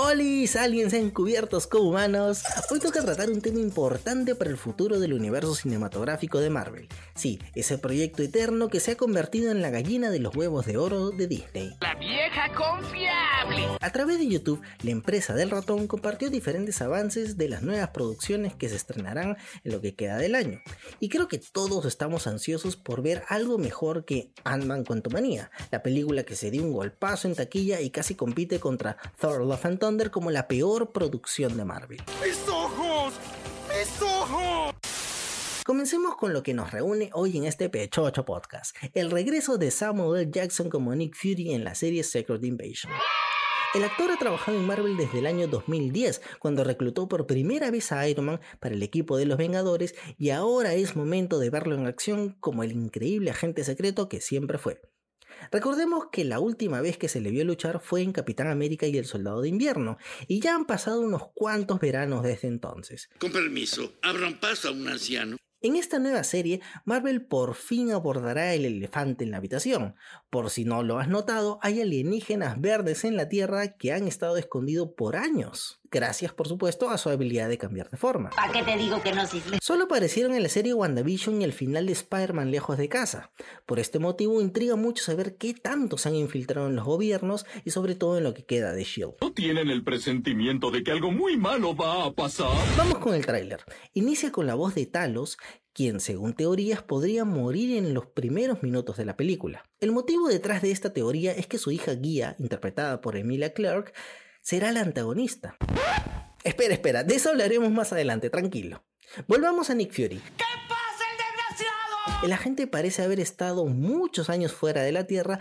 ¡Hola, aliens encubiertos como humanos! Hoy toca tratar un tema importante para el futuro del universo cinematográfico de Marvel. Sí, ese proyecto eterno que se ha convertido en la gallina de los huevos de oro de Disney. ¡La vieja confiable! A través de YouTube, la empresa del ratón compartió diferentes avances de las nuevas producciones que se estrenarán en lo que queda del año. Y creo que todos estamos ansiosos por ver algo mejor que Ant-Man Quantumania, la película que se dio un golpazo en taquilla y casi compite contra Thor Love and como la peor producción de Marvel. ¡Mis ojos! ¡Mis ojos! Comencemos con lo que nos reúne hoy en este Pechocho Podcast, el regreso de Samuel L. Jackson como Nick Fury en la serie Secret Invasion. El actor ha trabajado en Marvel desde el año 2010, cuando reclutó por primera vez a Iron Man para el equipo de los Vengadores, y ahora es momento de verlo en acción como el increíble agente secreto que siempre fue. Recordemos que la última vez que se le vio luchar fue en Capitán América y el Soldado de Invierno, y ya han pasado unos cuantos veranos desde entonces. Con permiso, abran paso a un anciano. En esta nueva serie, Marvel por fin abordará el elefante en la habitación. Por si no lo has notado, hay alienígenas verdes en la Tierra que han estado escondidos por años. Gracias, por supuesto, a su habilidad de cambiar de forma. ¿Para qué te digo que no, Solo aparecieron en la serie WandaVision y el final de Spider-Man lejos de casa. Por este motivo, intriga mucho saber qué tanto se han infiltrado en los gobiernos y sobre todo en lo que queda de S.H.I.E.L.D. ¿No tienen el presentimiento de que algo muy malo va a pasar? Vamos con el tráiler. Inicia con la voz de Talos, quien según teorías podría morir en los primeros minutos de la película. El motivo detrás de esta teoría es que su hija Guía, interpretada por Emilia Clarke, será la antagonista. Espera, espera, de eso hablaremos más adelante, tranquilo. Volvamos a Nick Fury. ¿Qué pasa, el desgraciado? El agente parece haber estado muchos años fuera de la Tierra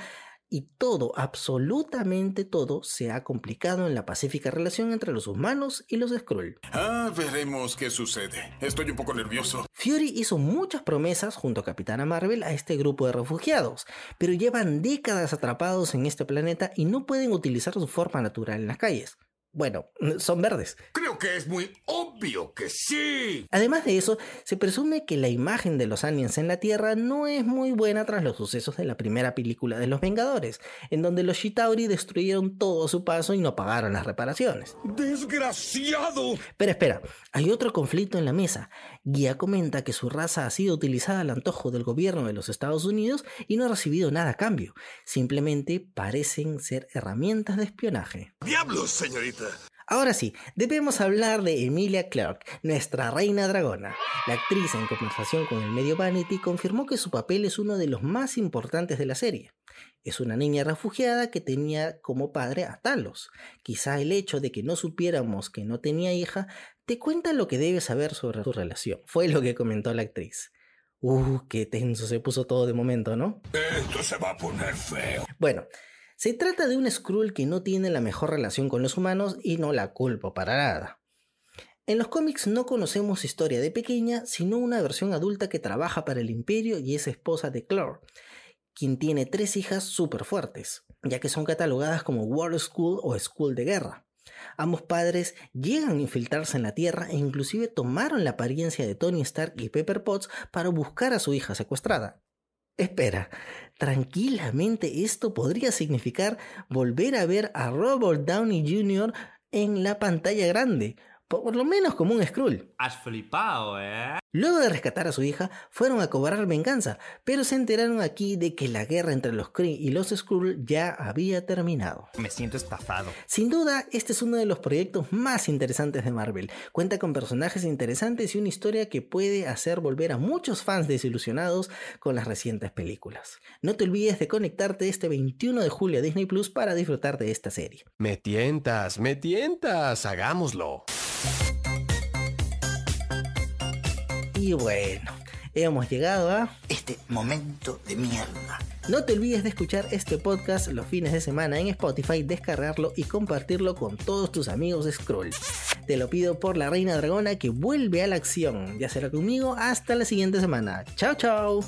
y todo, absolutamente todo, se ha complicado en la pacífica relación entre los humanos y los Skrull. Ah, veremos qué sucede. Estoy un poco nervioso. Fury hizo muchas promesas junto a Capitana Marvel a este grupo de refugiados, pero llevan décadas atrapados en este planeta y no pueden utilizar su forma natural en las calles. Bueno, son verdes. Creo que es muy obvio que sí. Además de eso, se presume que la imagen de los aliens en la Tierra no es muy buena tras los sucesos de la primera película de los Vengadores, en donde los Shitauri destruyeron todo a su paso y no pagaron las reparaciones. ¡Desgraciado! Pero espera, hay otro conflicto en la mesa. Guía comenta que su raza ha sido utilizada al antojo del gobierno de los Estados Unidos y no ha recibido nada a cambio. Simplemente parecen ser herramientas de espionaje. ¡Diablos, señorita! Ahora sí, debemos hablar de Emilia Clarke, nuestra reina dragona. La actriz en conversación con el medio Vanity confirmó que su papel es uno de los más importantes de la serie. Es una niña refugiada que tenía como padre a Talos. Quizá el hecho de que no supiéramos que no tenía hija te cuenta lo que debes saber sobre su relación. Fue lo que comentó la actriz. Uh, qué tenso se puso todo de momento, ¿no? Esto se va a poner feo. Bueno, se trata de un Skrull que no tiene la mejor relación con los humanos y no la culpo para nada. En los cómics no conocemos historia de pequeña, sino una versión adulta que trabaja para el Imperio y es esposa de Clore, quien tiene tres hijas súper fuertes, ya que son catalogadas como War School o School de Guerra. Ambos padres llegan a infiltrarse en la Tierra e inclusive tomaron la apariencia de Tony Stark y Pepper Potts para buscar a su hija secuestrada. Espera, tranquilamente esto podría significar volver a ver a Robert Downey Jr. en la pantalla grande, por lo menos como un Skrull. Has flipado, ¿eh? Luego de rescatar a su hija, fueron a cobrar venganza, pero se enteraron aquí de que la guerra entre los Kree y los Skrull ya había terminado. Me siento estafado. Sin duda, este es uno de los proyectos más interesantes de Marvel. Cuenta con personajes interesantes y una historia que puede hacer volver a muchos fans desilusionados con las recientes películas. No te olvides de conectarte este 21 de julio a Disney Plus para disfrutar de esta serie. Me tientas, me tientas, hagámoslo. Y bueno, hemos llegado a este momento de mierda. No te olvides de escuchar este podcast los fines de semana en Spotify, descargarlo y compartirlo con todos tus amigos de Scroll. Te lo pido por la Reina Dragona que vuelve a la acción. Ya será conmigo hasta la siguiente semana. Chao, chao.